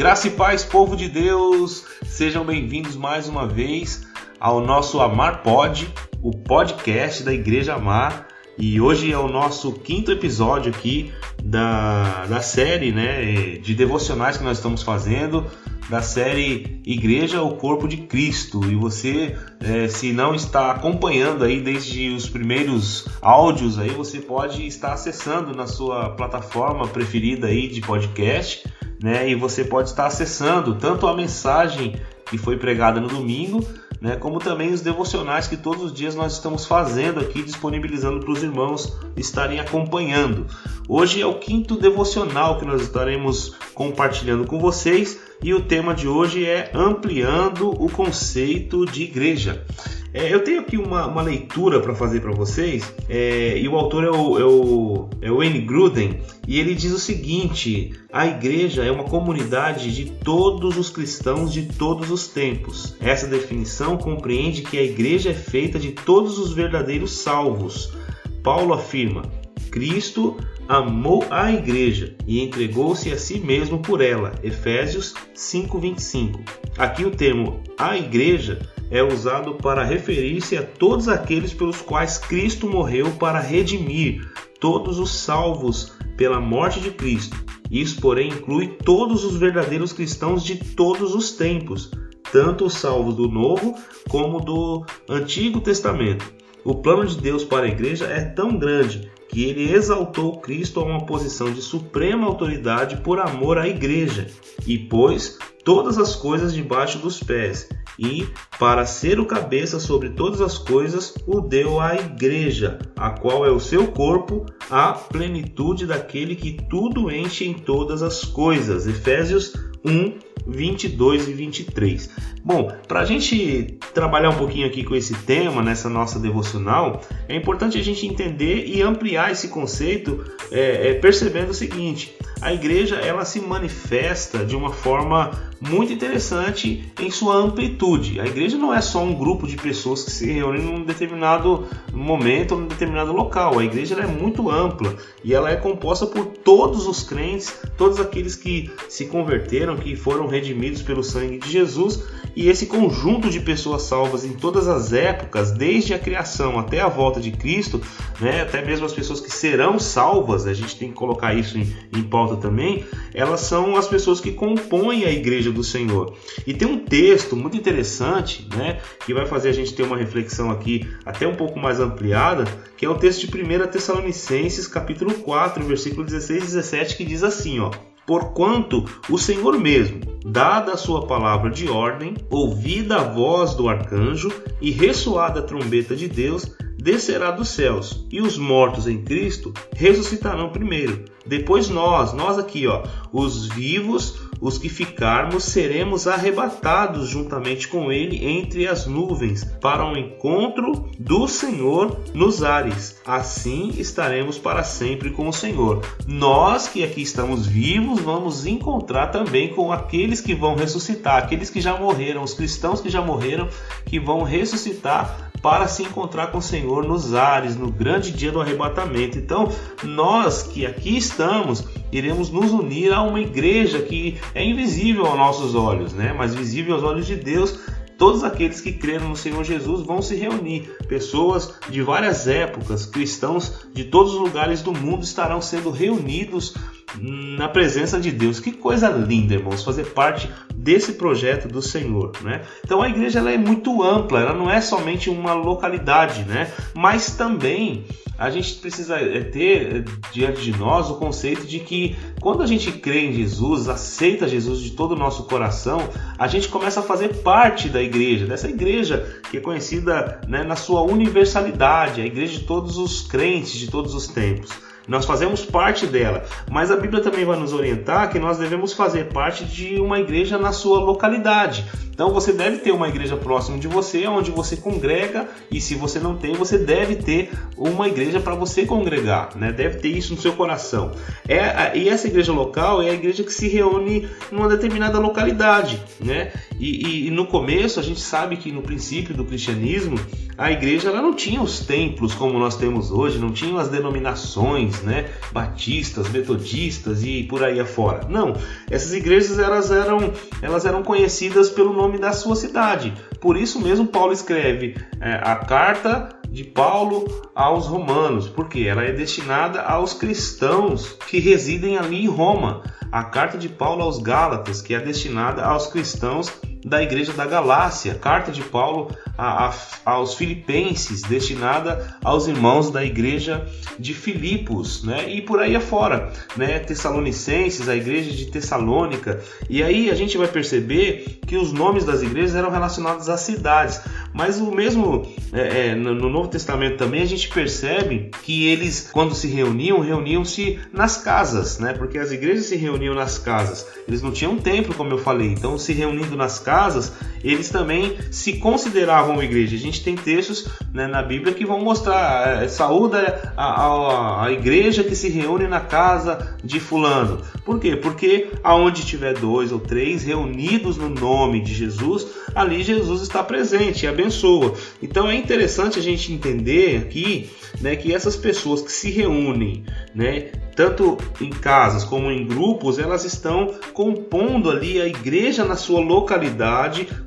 Graça e paz, povo de Deus, sejam bem-vindos mais uma vez ao nosso Amar Pod, o podcast da Igreja Amar. E hoje é o nosso quinto episódio aqui da, da série né, de devocionais que nós estamos fazendo, da série Igreja, o Corpo de Cristo. E você, é, se não está acompanhando aí desde os primeiros áudios, aí você pode estar acessando na sua plataforma preferida aí de podcast né? E você pode estar acessando tanto a mensagem que foi pregada no domingo, né, como também os devocionais que todos os dias nós estamos fazendo aqui, disponibilizando para os irmãos estarem acompanhando. Hoje é o quinto devocional que nós estaremos compartilhando com vocês e o tema de hoje é ampliando o conceito de igreja. É, eu tenho aqui uma, uma leitura para fazer para vocês, é, e o autor é o, é, o, é o Wayne Gruden, e ele diz o seguinte: a igreja é uma comunidade de todos os cristãos de todos os tempos. Essa definição compreende que a igreja é feita de todos os verdadeiros salvos. Paulo afirma: Cristo amou a igreja e entregou-se a si mesmo por ela. Efésios 5:25. Aqui o termo a igreja é usado para referir-se a todos aqueles pelos quais Cristo morreu para redimir todos os salvos pela morte de Cristo. Isso, porém, inclui todos os verdadeiros cristãos de todos os tempos, tanto os salvos do Novo como do Antigo Testamento. O plano de Deus para a igreja é tão grande que ele exaltou Cristo a uma posição de suprema autoridade por amor à igreja e pôs todas as coisas debaixo dos pés e, para ser o cabeça sobre todas as coisas, o deu à igreja, a qual é o seu corpo, a plenitude daquele que tudo enche em todas as coisas. Efésios 1, 22 e 23. Bom, para a gente trabalhar um pouquinho aqui com esse tema nessa nossa devocional, é importante a gente entender e ampliar esse conceito, é, é, percebendo o seguinte: a igreja ela se manifesta de uma forma muito interessante em sua amplitude. A igreja não é só um grupo de pessoas que se reúnem num determinado momento num determinado local. A igreja é muito ampla e ela é composta por todos os crentes, todos aqueles que se converteram, que foram redimidos pelo sangue de Jesus e esse conjunto de pessoas salvas em todas as épocas, desde a criação até a volta de Cristo, né, até mesmo as pessoas que serão salvas, a gente tem que colocar isso em, em pauta também, elas são as pessoas que compõem a igreja do Senhor. E tem um texto muito interessante, né, que vai fazer a gente ter uma reflexão aqui até um pouco mais ampliada, que é o texto de 1 Tessalonicenses, capítulo 4, versículo 16 e 17, que diz assim, ó: Porquanto o Senhor mesmo, dada a sua palavra de ordem, ouvida a voz do arcanjo e ressoada a trombeta de Deus, descerá dos céus, e os mortos em Cristo ressuscitarão primeiro. Depois nós, nós aqui, ó, os vivos, os que ficarmos, seremos arrebatados juntamente com ele entre as nuvens, para o um encontro do Senhor nos ares. Assim estaremos para sempre com o Senhor. Nós que aqui estamos vivos, vamos encontrar também com aqueles que vão ressuscitar, aqueles que já morreram, os cristãos que já morreram, que vão ressuscitar para se encontrar com o Senhor nos ares, no grande dia do arrebatamento. Então, nós que aqui estamos, iremos nos unir a uma igreja que é invisível aos nossos olhos, né? mas visível aos olhos de Deus. Todos aqueles que creram no Senhor Jesus vão se reunir. Pessoas de várias épocas, cristãos de todos os lugares do mundo estarão sendo reunidos na presença de Deus. Que coisa linda, irmãos, fazer parte desse projeto do Senhor, né? Então a igreja ela é muito ampla, ela não é somente uma localidade, né? Mas também a gente precisa é, ter é, diante de nós o conceito de que quando a gente crê em Jesus, aceita Jesus de todo o nosso coração, a gente começa a fazer parte da igreja, dessa igreja que é conhecida né, na sua universalidade, a igreja de todos os crentes de todos os tempos. Nós fazemos parte dela, mas a Bíblia também vai nos orientar que nós devemos fazer parte de uma igreja na sua localidade. Então você deve ter uma igreja próxima de você, onde você congrega, e se você não tem, você deve ter uma igreja para você congregar, né? Deve ter isso no seu coração. É, e essa igreja local é a igreja que se reúne numa determinada localidade, né? E, e, e, no começo a gente sabe que no princípio do cristianismo a igreja ela não tinha os templos como nós temos hoje, não tinha as denominações, né, batistas, metodistas e por aí afora. Não, essas igrejas elas eram, elas eram conhecidas pelo nome da sua cidade. Por isso mesmo Paulo escreve é, a carta de Paulo aos romanos, porque ela é destinada aos cristãos que residem ali em Roma. A carta de Paulo aos Gálatas, que é destinada aos cristãos da igreja da Galácia, carta de Paulo a, a, aos Filipenses, destinada aos irmãos da igreja de Filipos, né? E por aí afora, né? Tessalonicenses, a igreja de Tessalônica. E aí a gente vai perceber que os nomes das igrejas eram relacionados às cidades. Mas o mesmo é, é, no Novo Testamento também a gente percebe que eles, quando se reuniam, reuniam-se nas casas, né? Porque as igrejas se reuniam nas casas. Eles não tinham templo, como eu falei. Então, se reunindo nas casas, eles também se consideravam igreja. A gente tem textos né, na Bíblia que vão mostrar, é, saúda a, a, a, igreja que se reúne na casa de fulano. Por quê? Porque aonde tiver dois ou três reunidos no nome de Jesus, ali Jesus está presente e abençoa. Então é interessante a gente entender aqui né, que essas pessoas que se reúnem, né, tanto em casas como em grupos, elas estão compondo ali a igreja na sua localidade,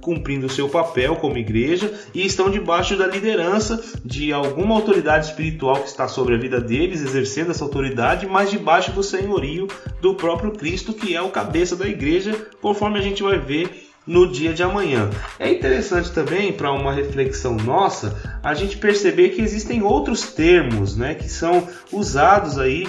cumprindo o seu papel como igreja e estão debaixo da liderança de alguma autoridade espiritual que está sobre a vida deles, exercendo essa autoridade, mas debaixo do senhorio do próprio Cristo, que é o cabeça da igreja, conforme a gente vai ver no dia de amanhã. É interessante também para uma reflexão nossa a gente perceber que existem outros termos, né, que são usados aí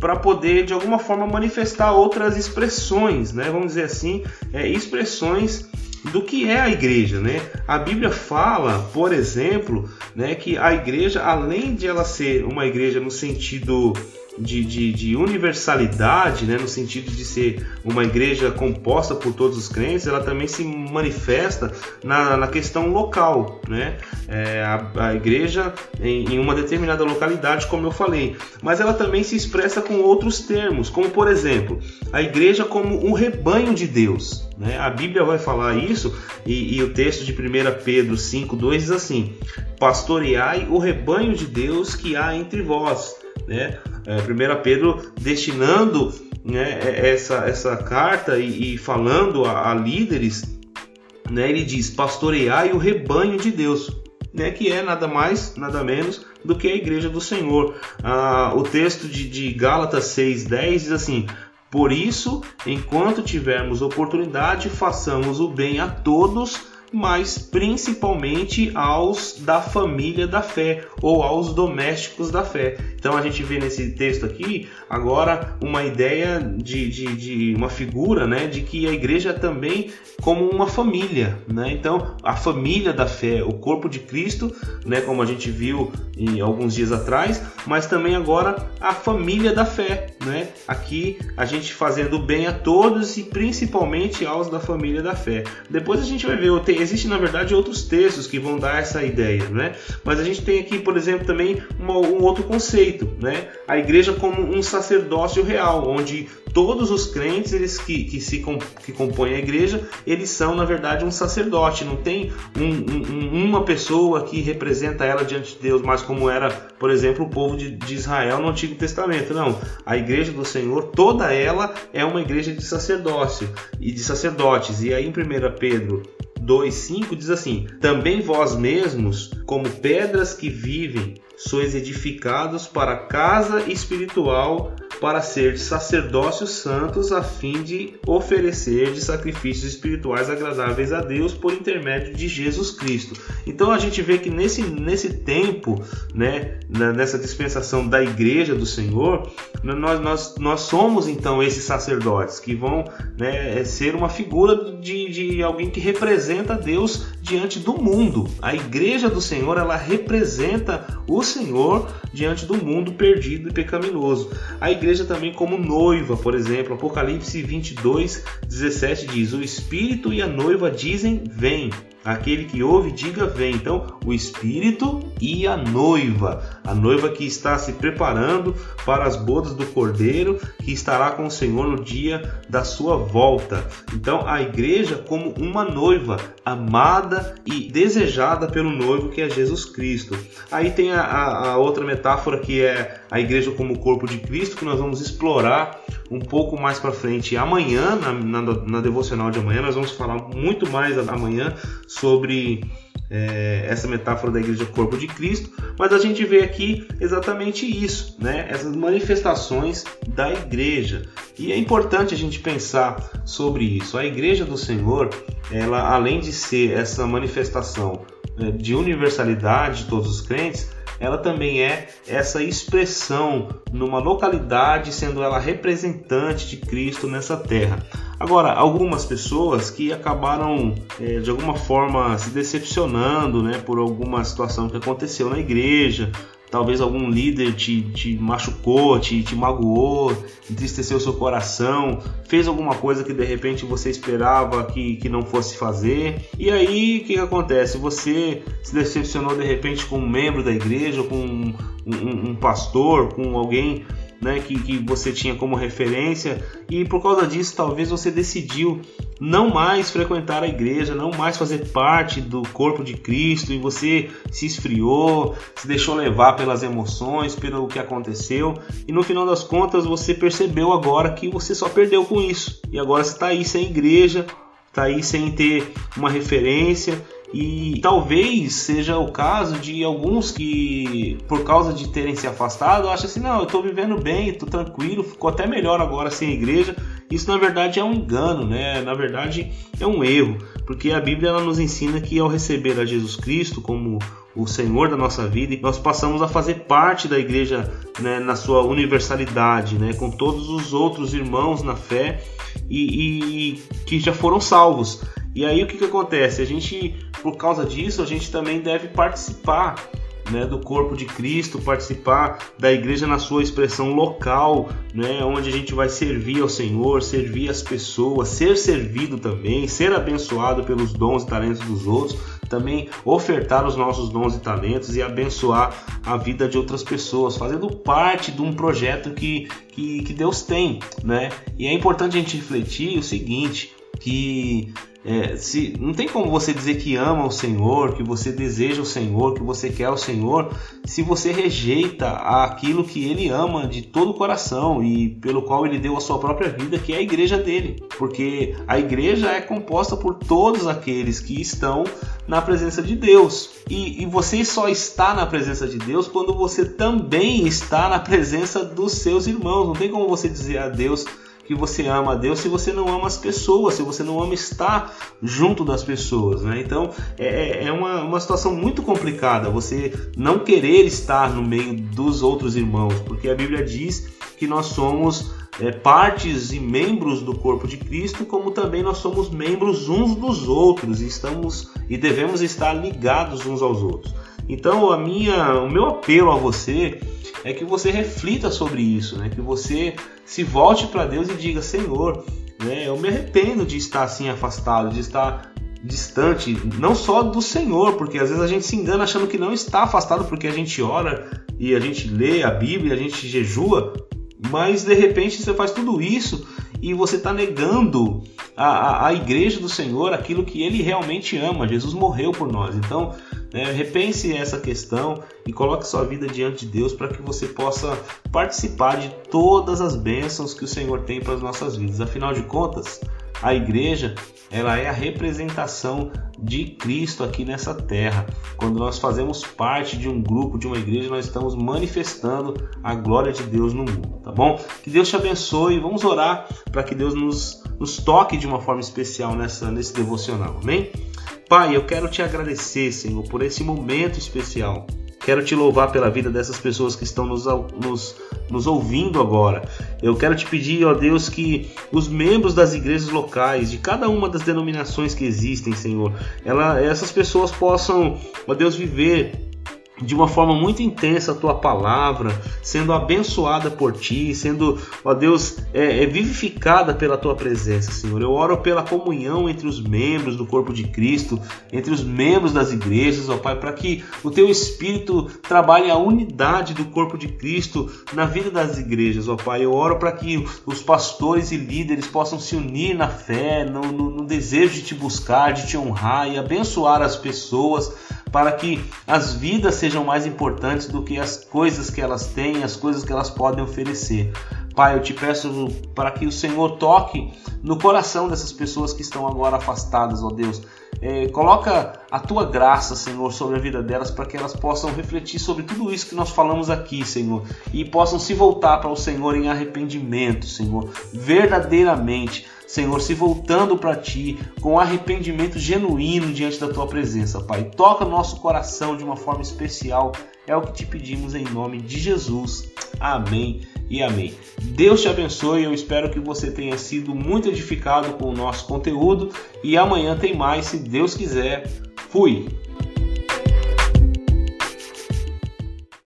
para poder de alguma forma manifestar outras expressões, né, vamos dizer assim, é, expressões do que é a igreja, né? A Bíblia fala, por exemplo, né, que a igreja, além de ela ser uma igreja no sentido de, de, de, universalidade, né, no sentido de ser uma igreja composta por todos os crentes, ela também se manifesta na, na questão local. Né? É, a, a, igreja em, em, uma determinada localidade, como eu falei, mas ela também se expressa com outros termos, como por exemplo, a igreja como um rebanho de Deus. Né? A Bíblia vai falar isso e, e o texto de 1 Pedro 5,2 diz assim: Pastoreai o rebanho de Deus que há entre vós né? É, 1 Pedro destinando né, é, essa, essa carta e, e falando a, a, líderes, né, ele diz: pastoreai o rebanho de Deus, né, que é nada mais, nada menos do que a igreja do Senhor. Ah, o texto de, de Gálatas 6,10 diz assim: Por isso, enquanto tivermos oportunidade, façamos o bem a todos mas principalmente aos da família da fé ou aos domésticos da fé. Então a gente vê nesse texto aqui agora uma ideia de, de, de uma figura né, de que a igreja é também como uma família. Né? Então a família da fé, o corpo de Cristo, né, como a gente viu em alguns dias atrás, mas também agora a família da fé. Né? Aqui a gente fazendo bem a todos e principalmente aos da família da fé. Depois a gente vai ver, Existem, na verdade, outros textos que vão dar essa ideia, né? Mas a gente tem aqui, por exemplo, também uma, um outro conceito, né? A igreja como um sacerdócio real, onde todos os crentes eles que, que se que compõem a igreja eles são na verdade um sacerdote não tem um, um, uma pessoa que representa ela diante de Deus mas como era por exemplo o povo de, de, Israel no Antigo Testamento não a igreja do Senhor toda ela é uma igreja de sacerdócio e de sacerdotes e aí em 1 Pedro 2,5 diz assim: Também vós mesmos, como pedras que vivem, sois edificados para casa espiritual para ser sacerdócios santos a fim de oferecer de sacrifícios espirituais agradáveis a Deus por intermédio de Jesus Cristo. Então a gente vê que nesse, nesse tempo, né, nessa dispensação da igreja do Senhor, nós, nós, nós somos então esses sacerdotes que vão né, ser uma figura de, de alguém que representa Deus diante do mundo. A igreja do Senhor ela representa o Senhor diante do mundo perdido e pecaminoso. A igreja também como noiva, por exemplo, Apocalipse 22, 17 diz: O Espírito e a noiva dizem: Vem. Aquele que ouve, diga vem. Então, o Espírito e a noiva. A noiva que está se preparando para as bodas do Cordeiro, que estará com o Senhor no dia da sua volta. Então, a igreja como uma noiva amada e desejada pelo noivo que é Jesus Cristo. Aí tem a, a, outra metáfora que é a igreja como corpo de Cristo, que nós vamos explorar um pouco mais para frente amanhã, na, na, na, devocional de amanhã, nós vamos falar muito mais amanhã sobre é, essa metáfora da igreja corpo de Cristo, mas a gente vê aqui exatamente isso, né? essas manifestações da igreja. E é importante a gente pensar sobre isso. A igreja do Senhor, ela além de ser essa manifestação é, de universalidade de todos os crentes, ela também é essa expressão numa localidade, sendo ela representante de Cristo nessa terra. Agora, algumas pessoas que acabaram é, de alguma forma se decepcionando né, por alguma situação que aconteceu na igreja, talvez algum líder te, te machucou, te, te magoou, entristeceu seu coração, fez alguma coisa que de repente você esperava que, que não fosse fazer. E aí o que, que acontece? Você se decepcionou de repente com um membro da igreja, com um, um, um pastor, com alguém né, que, que você tinha como referência, e por causa disso talvez você decidiu não mais frequentar a igreja, não mais fazer parte do corpo de Cristo, e você se esfriou, se deixou levar pelas emoções, pelo que aconteceu, e no final das contas você percebeu agora que você só perdeu com isso, e agora você está aí sem igreja, está aí sem ter uma referência e talvez seja o caso de alguns que, por causa de terem se afastado, acham assim: não, eu estou vivendo bem, estou tranquilo, ficou até melhor agora sem igreja. Isso na verdade é um engano, né? Na verdade é um erro, porque a Bíblia ela nos ensina que ao receber a Jesus Cristo como o Senhor da nossa vida, nós passamos a fazer parte da igreja né, na sua universalidade, né, com todos os outros irmãos na fé e, e que já foram salvos. E aí o que, que acontece? A gente, por causa disso, a gente também deve participar né, do corpo de Cristo, participar da igreja na sua expressão local, né, onde a gente vai servir ao Senhor, servir as pessoas, ser servido também, ser abençoado pelos dons e talentos dos outros, também ofertar os nossos dons e talentos e abençoar a vida de outras pessoas, fazendo parte de um projeto que, que, que Deus tem. Né? E é importante a gente refletir o seguinte, que é, se não tem como você dizer que ama o Senhor, que você deseja o Senhor, que você quer o Senhor, se você rejeita aquilo que Ele ama de todo o coração e pelo qual Ele deu a sua própria vida, que é a igreja dele, porque a igreja é composta por todos aqueles que estão na presença de Deus e, e você só está na presença de Deus quando você também está na presença dos seus irmãos. Não tem como você dizer a Deus que você ama a Deus se você não ama as pessoas, se você não ama estar junto das pessoas. Né? Então é, é, é uma, uma situação muito complicada você não querer estar no meio dos outros irmãos, porque a Bíblia diz que nós somos é, partes e membros do corpo de Cristo, como também nós somos membros uns dos outros e estamos e devemos estar ligados uns aos outros. Então a minha, o meu apelo a você é que você reflita sobre isso, né? Que você se volte para Deus e diga: Senhor, né, eu me arrependo de estar assim afastado, de estar distante, não só do Senhor, porque às vezes a gente se engana achando que não está afastado porque a gente ora e a gente lê a Bíblia, a gente jejua, mas de repente você faz tudo isso e você está negando a, a, a, igreja do Senhor aquilo que ele realmente ama. Jesus morreu por nós. Então, né? Repense essa questão e coloque sua vida diante de Deus para que você possa participar de todas as bênçãos que o Senhor tem para as nossas vidas. Afinal de contas, a igreja ela é a representação de Cristo aqui nessa terra. Quando nós fazemos parte de um grupo, de uma igreja, nós estamos manifestando a glória de Deus no mundo, tá bom? Que Deus te abençoe. Vamos orar para que Deus nos, nos toque de uma forma especial nessa, nesse devocional, amém? Pai, eu quero te agradecer, Senhor, por esse momento especial. Quero te louvar pela vida dessas pessoas que estão nos, nos, nos ouvindo agora. Eu quero te pedir, ó Deus, que os membros das igrejas locais, de cada uma das denominações que existem, Senhor, ela, essas pessoas possam, ó Deus, viver de uma forma muito intensa a tua palavra, sendo abençoada por ti, sendo, ó Deus, é, é, vivificada pela tua presença, Senhor. Eu oro pela comunhão entre os membros do corpo de Cristo, entre os membros das igrejas, ó Pai, para que o teu Espírito trabalhe a unidade do corpo de Cristo na vida das igrejas, ó Pai. Eu oro para que os pastores e líderes possam se unir na fé, no, no, no desejo de te buscar, de te honrar e abençoar as pessoas para que as vidas sejam mais importantes do que as coisas que elas têm, as coisas que elas podem oferecer. Pai, eu te peço para que o Senhor toque no coração dessas pessoas que estão agora afastadas, ó Deus. É, coloca a tua graça, Senhor, sobre a vida delas para que elas possam refletir sobre tudo isso que nós falamos aqui, Senhor, e possam se voltar para o Senhor em arrependimento, Senhor, verdadeiramente Senhor, se voltando para Ti com arrependimento genuíno diante da Tua presença, Pai. Toca nosso coração de uma forma especial, é o que te pedimos em nome de Jesus. Amém e amém. Deus te abençoe, eu espero que você tenha sido muito edificado com o nosso conteúdo e amanhã tem mais, se Deus quiser. Fui!